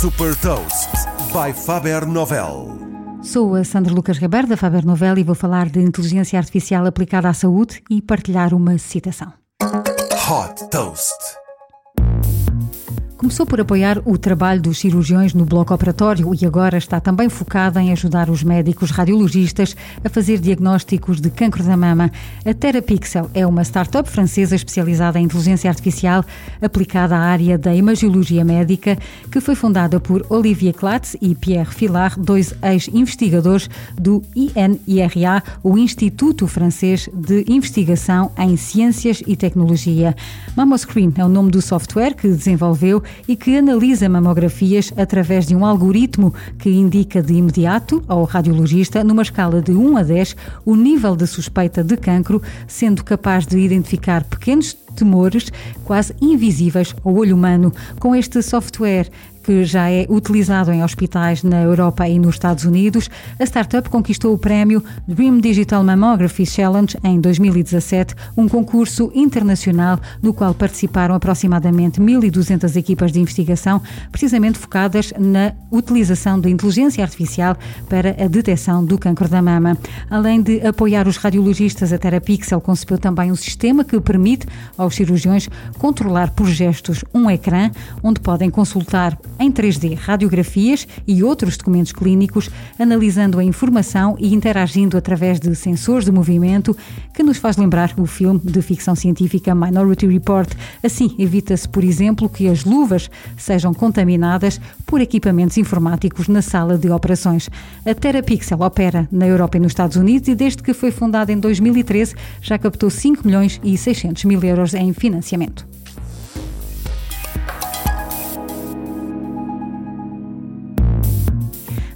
Super Toast by Faber Novel. Sou a Sandra Lucas Ribeiro da Faber Novel e vou falar de inteligência artificial aplicada à saúde e partilhar uma citação. Hot Toast. Começou por apoiar o trabalho dos cirurgiões no bloco operatório e agora está também focada em ajudar os médicos radiologistas a fazer diagnósticos de cancro da mama. A Terapixel é uma startup francesa especializada em inteligência artificial aplicada à área da imagiologia médica, que foi fundada por Olivier Clatz e Pierre Filard, dois ex-investigadores do INIRA, o Instituto Francês de Investigação em Ciências e Tecnologia. Mamoscreen é o nome do software que desenvolveu e que analisa mamografias através de um algoritmo que indica de imediato ao radiologista, numa escala de 1 a 10, o nível de suspeita de cancro, sendo capaz de identificar pequenos tumores quase invisíveis ao olho humano. Com este software, que já é utilizado em hospitais na Europa e nos Estados Unidos, a startup conquistou o prémio Dream Digital Mammography Challenge em 2017, um concurso internacional no qual participaram aproximadamente 1.200 equipas de investigação, precisamente focadas na utilização de inteligência artificial para a detecção do câncer da mama. Além de apoiar os radiologistas, a Terapixel concebeu também um sistema que permite aos cirurgiões controlar por gestos um ecrã onde podem consultar em 3D radiografias e outros documentos clínicos, analisando a informação e interagindo através de sensores de movimento, que nos faz lembrar o filme de ficção científica Minority Report. Assim, evita-se, por exemplo, que as luvas sejam contaminadas por equipamentos informáticos na sala de operações. A Terapixel opera na Europa e nos Estados Unidos e desde que foi fundada em 2013 já captou 5 milhões e 600 mil euros em financiamento.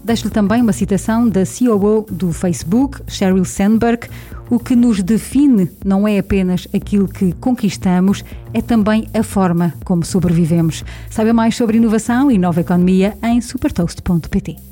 Deixo-lhe também uma citação da COO do Facebook, Sheryl Sandberg. O que nos define não é apenas aquilo que conquistamos, é também a forma como sobrevivemos. Saiba mais sobre inovação e nova economia em supertoast.pt.